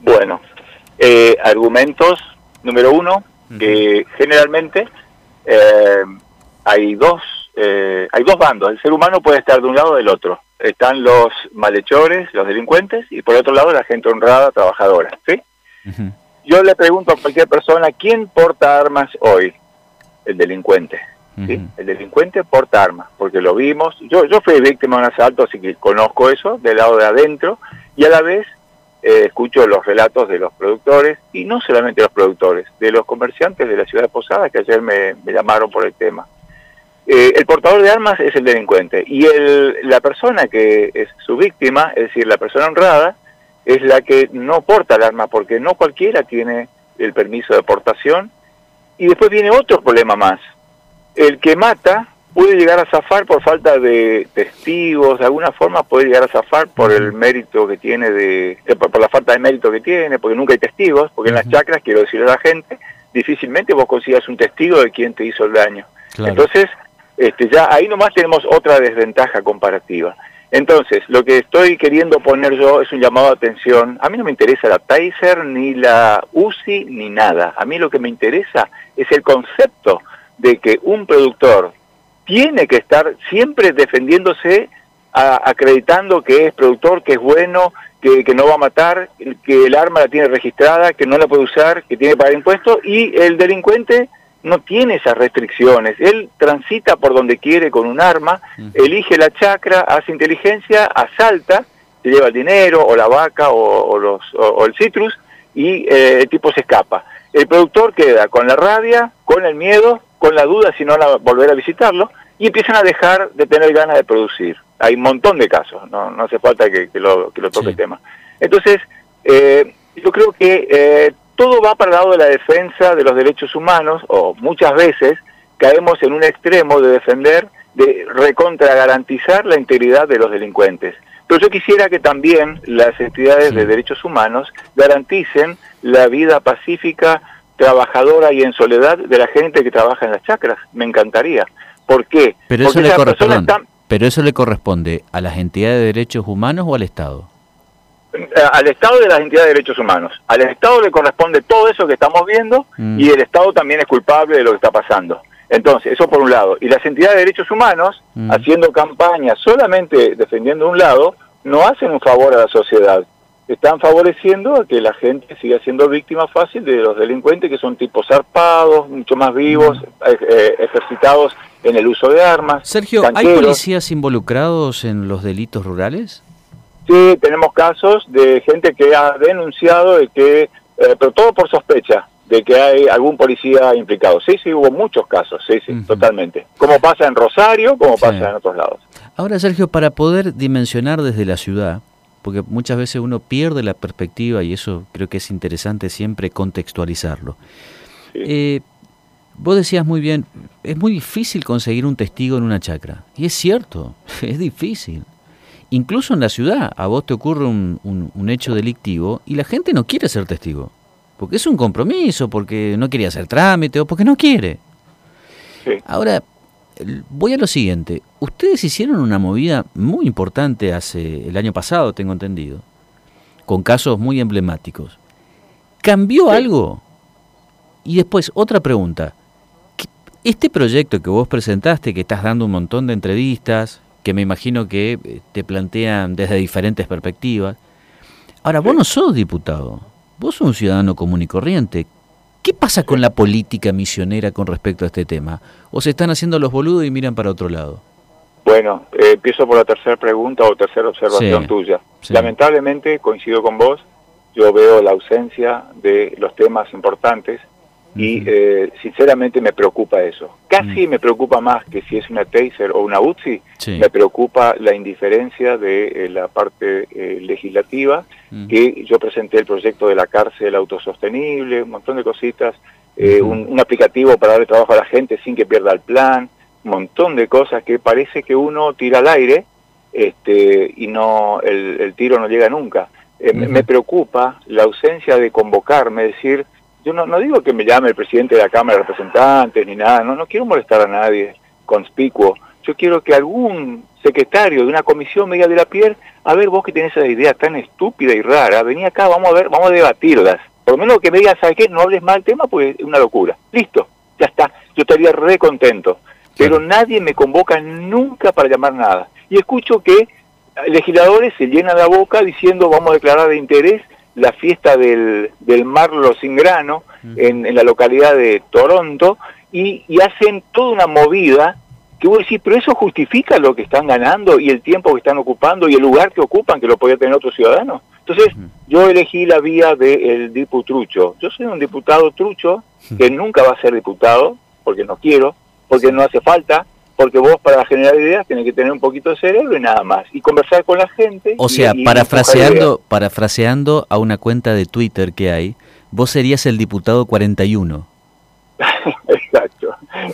Bueno, eh, argumentos, número uno, que generalmente eh, hay dos eh, hay dos bandos. El ser humano puede estar de un lado o del otro. Están los malhechores, los delincuentes, y por otro lado la gente honrada, trabajadora. ¿sí? Yo le pregunto a cualquier persona, ¿quién porta armas hoy? El delincuente. ¿sí? El delincuente porta armas, porque lo vimos. Yo, yo fui víctima de un asalto, así que conozco eso del lado de adentro, y a la vez eh, escucho los relatos de los productores, y no solamente los productores, de los comerciantes de la ciudad de Posada, que ayer me, llamaron por el tema. Eh, el portador de armas es el delincuente, y el, la persona que es su víctima, es decir, la persona honrada, es la que no porta el arma, porque no cualquiera tiene el permiso de portación. Y después viene otro problema más. El que mata puede llegar a zafar por falta de testigos, de alguna forma puede llegar a zafar por el mérito que tiene, de, por, la falta de mérito que tiene, porque nunca hay testigos, porque en las chacras, quiero decirle a la gente, difícilmente vos consigas un testigo de quién te hizo el daño. Entonces, este, ya ahí nomás tenemos otra desventaja comparativa. Entonces, lo que estoy queriendo poner yo es un llamado de atención. A mí no me interesa la Taser, ni la UCI, ni nada. A mí lo que me interesa es el concepto de que un productor tiene que estar siempre defendiéndose, acreditando que es productor, que es bueno, que, no va a matar, que el arma la tiene registrada, que no la puede usar, que tiene que pagar impuestos, y el delincuente no tiene esas restricciones. Él transita por donde quiere con un arma, elige la chacra, hace inteligencia, asalta, se lleva el dinero o la vaca o, los, o, el citrus y eh, el tipo se escapa. El productor queda con la rabia, con el miedo, con la duda si no la, volver a visitarlo y empiezan a dejar de tener ganas de producir. Hay un montón de casos, no, no hace falta que, lo, que lo toque el tema. Entonces, eh, yo creo que eh, todo va para el lado de la defensa de los derechos humanos, o muchas veces caemos en un extremo de defender, de recontra garantizar la integridad de los delincuentes. Pero yo quisiera que también las entidades de derechos humanos garanticen la vida pacífica, trabajadora y en soledad de la gente que trabaja en las chacras. Me encantaría. ¿Por qué? Pero eso, le corresponde, pero eso le corresponde a las entidades de derechos humanos o al Estado. Eh, al Estado de las entidades de derechos humanos. Al Estado le corresponde todo eso que estamos viendo mm. y el Estado también es culpable de lo que está pasando. Entonces, eso por un lado. Y las entidades de derechos humanos, mm. haciendo campaña solamente defendiendo un lado, no hacen un favor a la sociedad. Están favoreciendo a que la gente siga siendo víctima fácil de los delincuentes que son tipos zarpados, mucho más vivos, eh, eh, ejercitados en el uso de armas. Sergio, ¿hay policías involucrados en los delitos rurales? Sí, tenemos casos de gente que ha denunciado de que, eh, pero todo por sospecha, de que hay algún policía implicado. Sí, sí, hubo muchos casos, sí, sí, totalmente. Como pasa en Rosario, como pasa en otros lados. Ahora, Sergio, para poder dimensionar desde la ciudad, porque muchas veces uno pierde la perspectiva y eso creo que es interesante siempre contextualizarlo. Eh, vos decías muy bien, es muy difícil conseguir un testigo en una chacra. Y es cierto, es difícil incluso en la ciudad, a vos te ocurre un, hecho delictivo y la gente no quiere ser testigo. Porque es un compromiso, porque no quiere hacer trámite o porque no quiere. Ahora, voy a lo siguiente. Ustedes hicieron una movida muy importante hace el año pasado, tengo entendido, con casos muy emblemáticos. ¿Cambió algo? Y después, otra pregunta. Este proyecto que vos presentaste, que estás dando un montón de entrevistas, que me imagino que eh, te plantean desde diferentes perspectivas. Ahora, vos no sos diputado, vos sos un ciudadano común y corriente. ¿Qué pasa con la política misionera con respecto a este tema? ¿O se están haciendo los boludos y miran para otro lado? Bueno, eh, empiezo por la tercera pregunta o tercera observación tuya. Lamentablemente, coincido con vos, yo veo la ausencia de los temas importantes y eh, sinceramente me preocupa eso. Casi me preocupa más que si es una Taser o una UTSI, me preocupa la indiferencia de eh, la parte eh, legislativa, que yo presenté el proyecto de la cárcel autosostenible, un montón de cositas, un, aplicativo para darle trabajo a la gente sin que pierda el plan, un montón de cosas que parece que uno tira al aire este, y no el, tiro no llega nunca. Me preocupa la ausencia de convocarme, decir, yo no, no digo que me llame el presidente de la Cámara de Representantes ni nada, no, no quiero molestar a nadie conspicuo, yo quiero que algún secretario de una comisión me diga de la piel, a ver vos que tenés esa idea tan estúpida y rara, vení acá, vamos a ver, vamos a debatirlas. Por lo menos que me digas, ¿sabes qué? No hables mal del tema porque es una locura. Listo, ya está. Yo estaría re contento. Pero nadie me convoca nunca para llamar nada. Y escucho que legisladores se llenan la boca diciendo vamos a declarar de interés la fiesta del, del Marlo sin grano en, en, la localidad de Toronto y, y hacen toda una movida que vos decís, pero eso justifica lo que están ganando y el tiempo que están ocupando y el lugar que ocupan que lo podía tener otro ciudadano. Entonces, yo elegí la vía del diputrucho. Yo soy un diputado trucho que nunca va a ser diputado, porque no quiero, porque no hace falta, porque vos para generar ideas tenés que tener un poquito de cerebro y nada más, y conversar con la gente. O sea, parafraseando, parafraseando a una cuenta de Twitter que hay, vos serías el diputado 41. exacto,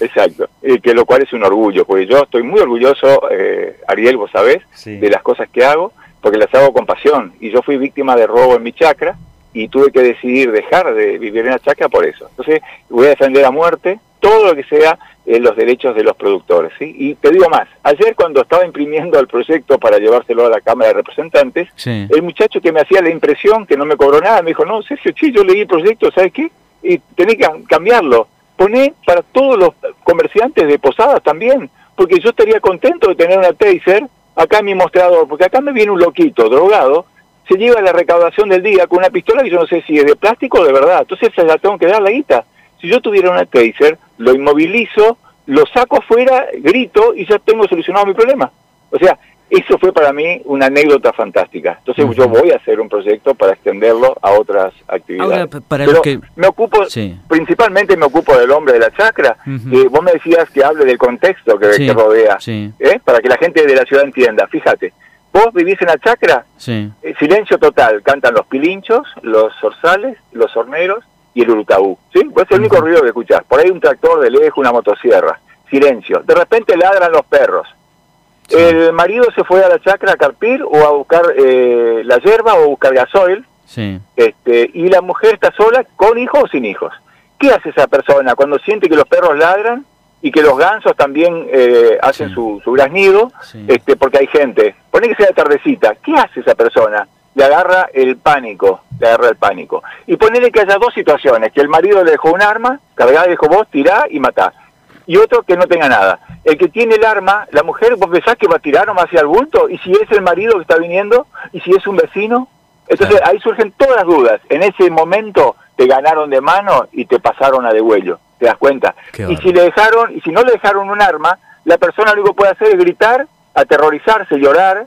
exacto. que lo cual es un orgullo, porque yo estoy muy orgulloso, eh, Ariel, vos sabés, de las cosas que hago, porque las hago con pasión. Y yo fui víctima de robo en mi chacra y tuve que decidir dejar de vivir en la chacra por eso. Entonces voy a defender a muerte todo lo que sea eh, los derechos de los productores. ¿sí? Y te digo más, ayer cuando estaba imprimiendo el proyecto para llevárselo a la Cámara de Representantes, el muchacho que me hacía la impresión, que no me cobró nada, me dijo, no, Sergio, sí, yo leí el proyecto, ¿sabes qué? Y tenés que cambiarlo. Poné para todos los comerciantes de posadas también, porque yo estaría contento de tener una taser acá en mi mostrador, porque acá me viene un loquito drogado, se lleva la recaudación del día con una pistola que yo no sé si es de plástico o de verdad, entonces se la tengo que dar la guita. Si yo tuviera una taser, lo inmovilizo, lo saco afuera, grito y ya tengo solucionado mi problema. O sea, eso fue para mí una anécdota fantástica. Entonces yo voy a hacer un proyecto para extenderlo a otras actividades. para Pero que... me ocupo, principalmente me ocupo del hombre de la chacra. vos me decías que hable del contexto que, rodea, ¿eh? para que la gente de la ciudad entienda. Fíjate, vos vivís en la chacra, eh, silencio total, cantan los pilinchos, los zorzales, los horneros y el urutaú. ¿sí? Pues es el único ruido que escuchás. Por ahí un tractor de lejos, una motosierra. Silencio. De repente ladran los perros el marido se fue a la chacra a carpir o a buscar eh, la hierba o a buscar gasoil. Sí. Este, y la mujer está sola, con hijos o sin hijos. ¿Qué hace esa persona cuando siente que los perros ladran y que los gansos también eh, hacen su, su graznido? Este, porque hay gente. Pone que sea tardecita. ¿Qué hace esa persona? Le agarra el pánico, le agarra el pánico. Y ponele que haya dos situaciones, que el marido le dejó un arma, cargada y dijo vos, tirá y matá y otro que no tenga nada. El que tiene el arma, la mujer, vos pensás que va a tirar nomás hacia el bulto, y si es el marido que está viniendo, y si es un vecino. Entonces ahí surgen todas las dudas. En ese momento te ganaron de mano y te pasaron a degüello, ¿te das cuenta? y si le dejaron, y si no le dejaron un arma, la persona lo único que puede hacer es gritar, aterrorizarse, llorar,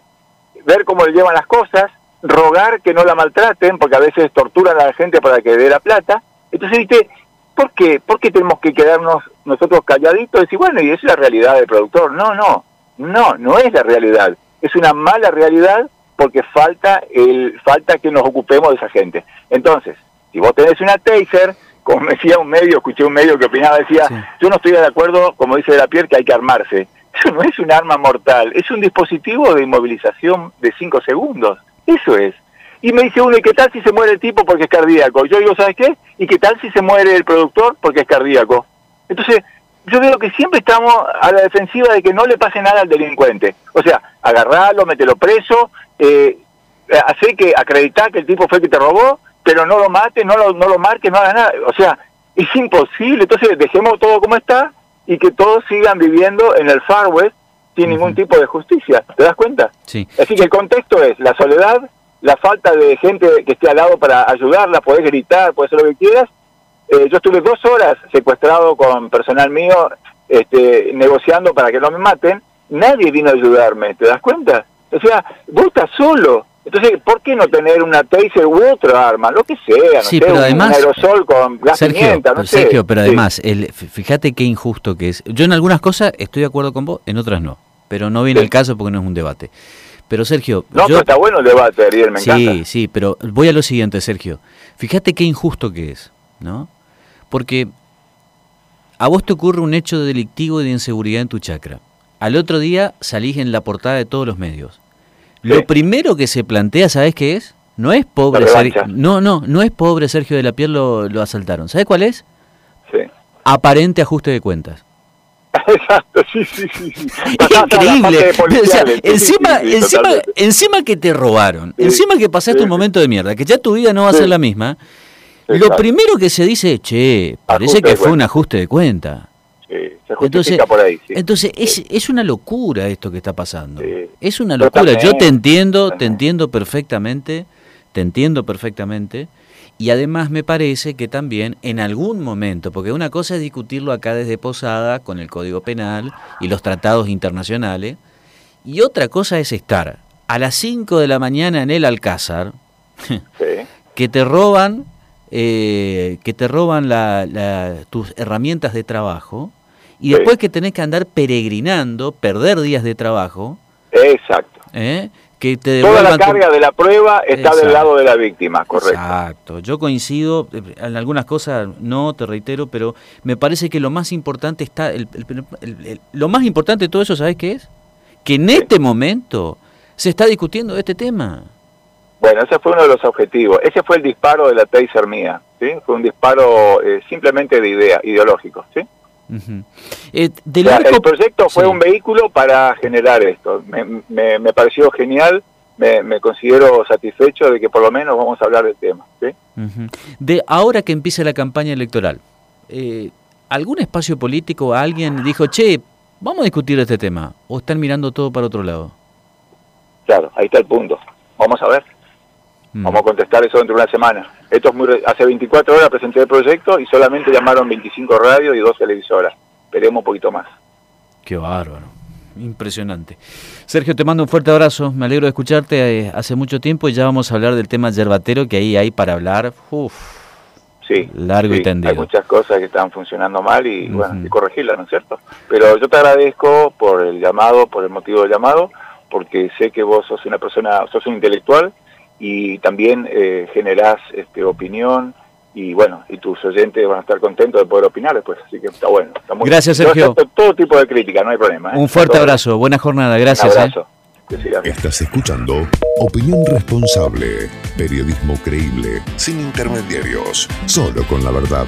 ver cómo le llevan las cosas, rogar que no la maltraten, porque a veces torturan a la gente para que dé la plata. Entonces, viste, ¿Por qué? ¿Por qué tenemos que quedarnos nosotros calladitos y decir, bueno, y es la realidad del productor? No, no, no, no es la realidad. Es una mala realidad porque falta, el, falta que nos ocupemos de esa gente. Entonces, si vos tenés una taser, como me decía un medio, escuché un medio que opinaba, decía, yo no estoy de acuerdo, como dice de la piel, que hay que armarse. Eso no es un arma mortal, es un dispositivo de inmovilización de cinco segundos. Eso es. Y me dice uno, ¿y qué tal si se muere el tipo porque es cardíaco? Yo digo, ¿sabes qué? ¿Y qué tal si se muere el productor porque es cardíaco? Entonces, yo veo que siempre estamos a la defensiva de que no le pase nada al delincuente. O sea, agarrarlo, mételo preso, eh, hacer que acreditar que el tipo fue el que te robó, pero no lo mate, no lo, no lo marque, no haga nada. O sea, es imposible. Entonces, dejemos todo como está y que todos sigan viviendo en el Far West sin ningún tipo de justicia. ¿Te das cuenta? Sí. Así que el contexto es la soledad, la falta de gente que esté al lado para ayudarla, podés gritar, podés hacer lo que quieras. Eh, yo estuve dos horas secuestrado con personal mío, este, negociando para que no me maten. Nadie vino a ayudarme, ¿te das cuenta? O sea, vos estás solo. Entonces, ¿por qué no tener una taser u otra arma? Lo que sea, no sí, sé, pero un, además, aerosol con gas Sergio, pimienta, no sé. Sergio, pero además, el, fíjate qué injusto que es. Yo en algunas cosas estoy de acuerdo con vos, en otras no. Pero no viene el caso porque no es un debate. Pero Sergio... No, pero está bueno el debate, Ariel, me sí, encanta. Sí, sí, pero voy a lo siguiente, Sergio. Fíjate qué injusto que es, ¿no? Porque a vos te ocurre un hecho delictivo y de inseguridad en tu chacra. Al otro día salís en la portada de todos los medios. Lo primero que se plantea, ¿sabes qué es? No es pobre Sergio. No, no, no es pobre Sergio de la Piel lo, lo asaltaron. ¿Sabes cuál es? Sí. Aparente ajuste de cuentas. Exacto, sí, sí, sí. Increíble. encima, encima, encima que te robaron, encima que pasaste un momento de mierda, que ya tu vida no va a ser la misma, lo primero que se dice, che, parece que fue un ajuste de cuenta. entonces, por ahí, entonces es, es una locura esto que está pasando. Es una locura. Yo te entiendo, te entiendo perfectamente, te entiendo perfectamente. Y además me parece que también en algún momento, porque una cosa es discutirlo acá desde Posada con el Código Penal y los tratados internacionales, y otra cosa es estar a las 5 de la mañana en el Alcázar, que te roban, eh, que te roban tus herramientas de trabajo, y después que tenés que andar peregrinando, perder días de trabajo. Exacto. ¿eh? Toda la carga de la prueba está del lado de la víctima, correcto. Exacto. Yo coincido, eh, en algunas cosas no, te reitero, pero me parece que lo más importante está, lo más importante de todo eso, ¿sabes qué es? Que en este momento se está discutiendo este tema. Bueno, ese fue uno de los objetivos. Ese fue el disparo de la taser mía, ¿sí? Fue un disparo eh, simplemente de idea, ideológico, ¿sí? Eh, el proyecto fue un vehículo para generar esto. Me, me, pareció genial, me, considero satisfecho de que por lo menos vamos a hablar del tema. De ahora que empieza la campaña electoral, eh, ¿algún espacio político, alguien dijo, che, vamos a discutir este tema? ¿O están mirando todo para otro lado? Claro, ahí está el punto. Vamos a ver. Mm. Vamos a contestar eso dentro de una semana. Esto es muy hace 24 horas presenté el proyecto y solamente llamaron 25 radios y dos televisoras. Esperemos un poquito más. Qué bárbaro. Impresionante. Sergio, te mando un fuerte abrazo. Me alegro de escucharte eh, hace mucho tiempo y ya vamos a hablar del tema yerbatero que ahí hay para hablar. Uf, sí, largo y tendido. Hay muchas cosas que están funcionando mal y bueno, hay que corregirlas, ¿no es cierto? Pero yo te agradezco por el llamado, por el motivo del llamado, porque sé que vos sos una persona, sos un intelectual y también eh, generás este, opinión y bueno, y tus oyentes van a estar contentos de poder opinar después, así que está bueno. gracias, Sergio. todo tipo de crítica, no hay problema. ¿eh? Un fuerte abrazo, buena jornada, gracias. Un ¿eh? abrazo. Estás escuchando Opinión Responsable, periodismo creíble, sin intermediarios, solo con la verdad.